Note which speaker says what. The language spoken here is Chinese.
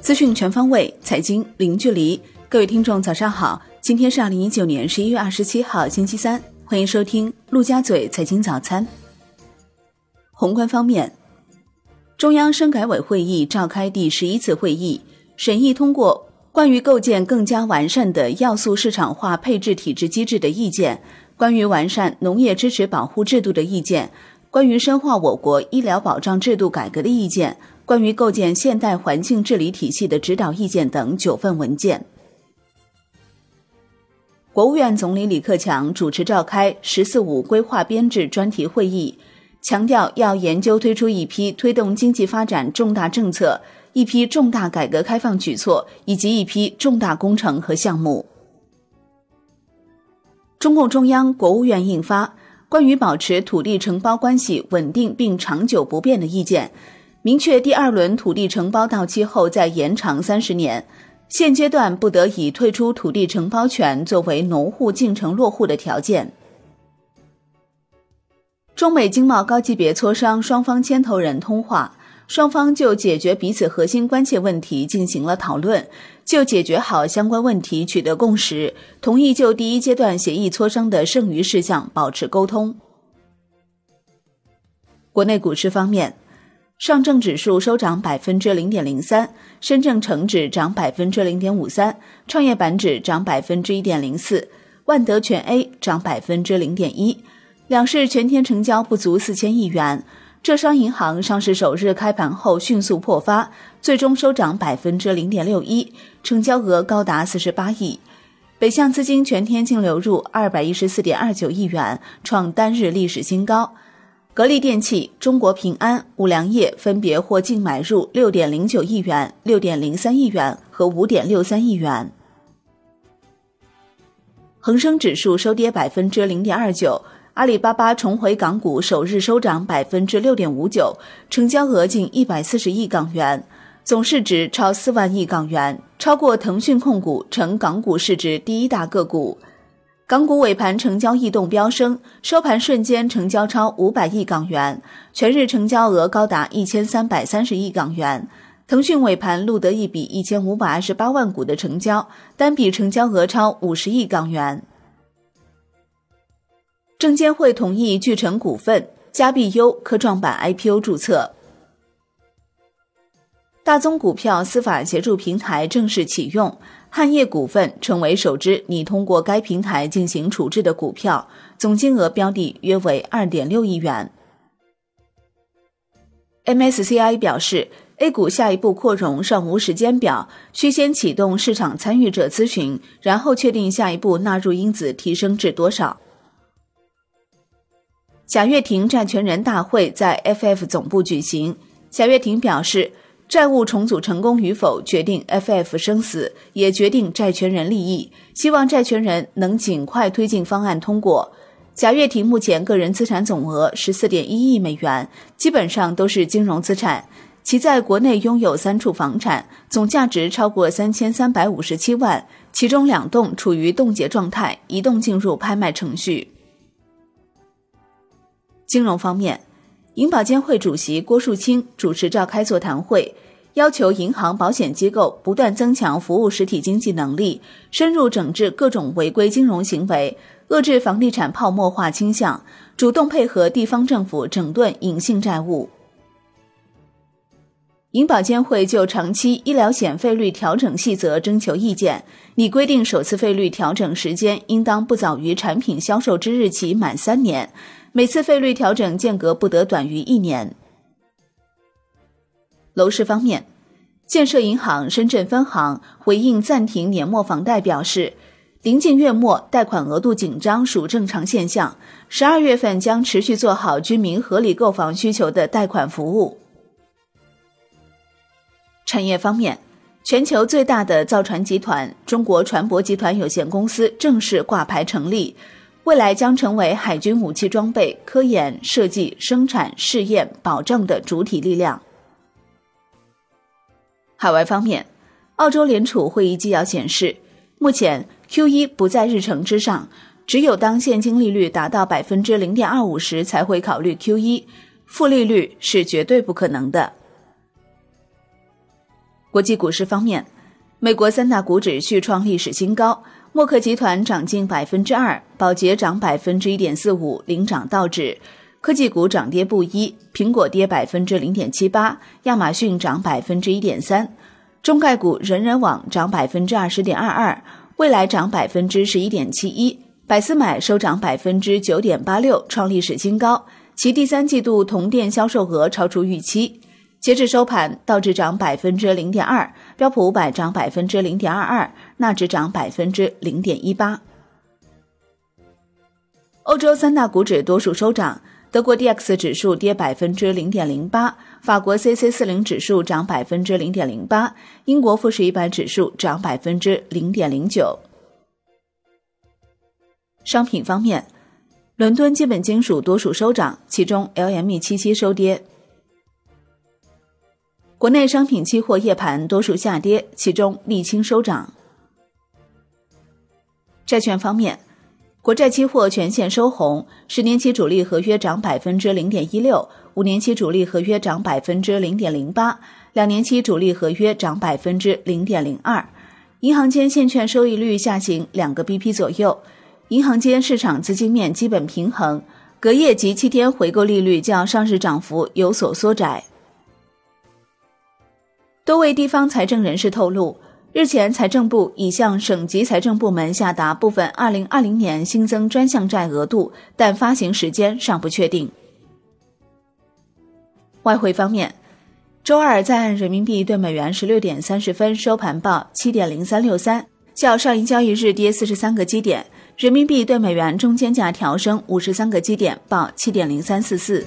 Speaker 1: 资讯全方位，财经零距离。各位听众，早上好！今天是二零一九年十一月二十七号，星期三。欢迎收听陆家嘴财经早餐。宏观方面，中央深改委会议召开第十一次会议，审议通过关于构建更加完善的要素市场化配置体制机制的意见，关于完善农业支持保护制度的意见，关于深化我国医疗保障制度改革的意见，关于构建现代环境治理体系的指导意见等九份文件。国务院总理李克强主持召开“十四五”规划编制专题会议，强调要研究推出一批推动经济发展重大政策、一批重大改革开放举措以及一批重大工程和项目。中共中央、国务院印发《关于保持土地承包关系稳定并长久不变的意见》，明确第二轮土地承包到期后再延长三十年。现阶段不得以退出土地承包权作为农户进城落户的条件。中美经贸高级别磋商双方牵头人通话，双方就解决彼此核心关切问题进行了讨论，就解决好相关问题取得共识，同意就第一阶段协议磋商的剩余事项保持沟通。国内股市方面。上证指数收涨百分之零点零三，深证成指涨百分之零点五三，创业板指涨百分之一点零四，万德全 A 涨百分之零点一。两市全天成交不足四千亿元。浙商银行上市首日开盘后迅速破发，最终收涨百分之零点六一，成交额高达四十八亿。北向资金全天净流入二百一十四点二九亿元，创单日历史新高。格力电器、中国平安、五粮液分别获净买入六点零九亿元、六点零三亿元和五点六三亿元。恒生指数收跌百分之零点二九，阿里巴巴重回港股首日收涨百分之六点五九，成交额近一百四十亿港元，总市值超四万亿港元，超过腾讯控股，成港股市值第一大个股。港股尾盘成交异动飙升，收盘瞬间成交超五百亿港元，全日成交额高达一千三百三十亿港元。腾讯尾盘录得一笔一千五百二十八万股的成交，单笔成交额超五十亿港元。证监会同意聚成股份、嘉币优科创板 IPO 注册。大宗股票司法协助平台正式启用。汉业股份成为首支拟通过该平台进行处置的股票，总金额标的约为二点六亿元。MSCI 表示，A 股下一步扩容尚无时间表，需先启动市场参与者咨询，然后确定下一步纳入因子提升至多少。贾跃亭债权人大会在 FF 总部举行，贾跃亭表示。债务重组成功与否决定 FF 生死，也决定债权人利益。希望债权人能尽快推进方案通过。贾跃亭目前个人资产总额十四点一亿美元，基本上都是金融资产。其在国内拥有三处房产，总价值超过三千三百五十七万，其中两栋处于冻结状态，一栋进入拍卖程序。金融方面。银保监会主席郭树清主持召开座谈会，要求银行、保险机构不断增强服务实体经济能力，深入整治各种违规金融行为，遏制房地产泡沫化倾向，主动配合地方政府整顿隐性债务。银保监会就长期医疗险费率调整细则征求意见，拟规定首次费率调整时间应当不早于产品销售之日起满三年。每次费率调整间隔不得短于一年。楼市方面，建设银行深圳分行回应暂停年末房贷表示，临近月末，贷款额度紧张属正常现象。十二月份将持续做好居民合理购房需求的贷款服务。产业方面，全球最大的造船集团中国船舶集团有限公司正式挂牌成立。未来将成为海军武器装备科研、设计、生产、试验、保障的主体力量。海外方面，澳洲联储会议纪要显示，目前 Q 一不在日程之上，只有当现金利率达到百分之零点二五时才会考虑 Q 一，负利率是绝对不可能的。国际股市方面，美国三大股指续创历史新高，默克集团涨近百分之二，宝洁涨百分之一点四五，领涨道指。科技股涨跌不一，苹果跌百分之零点七八，亚马逊涨百分之一点三。中概股人人网涨百分之二十点二二，未来涨百分之十一点七一，百思买收涨百分之九点八六，创历史新高。其第三季度同店销售额超出预期。截至收盘，道指涨百分之零点二，标普五百涨百分之零点二二，纳指涨百分之零点一八。欧洲三大股指多数收涨。德国 D X 指数跌百分之零点零八，法国 C C 四零指数涨百分之零点零八，英国富时一百指数涨百分之零点零九。商品方面，伦敦基本金属多数收涨，其中 L M E 七七收跌。国内商品期货夜盘多数下跌，其中沥青收涨。债券方面。国债期货全线收红，十年期主力合约涨百分之零点一六，五年期主力合约涨百分之零点零八，两年期主力合约涨百分之零点零二。银行间现券收益率下行两个 BP 左右，银行间市场资金面基本平衡，隔夜及七天回购利率较上市涨幅有所缩窄。多位地方财政人士透露。日前，财政部已向省级财政部门下达部分2020年新增专项债额度，但发行时间尚不确定。外汇方面，周二在岸人民币对美元十六点三十分收盘报七点零三六三，较上一交易日跌四十三个基点，人民币对美元中间价调升五十三个基点，报七点零三四四。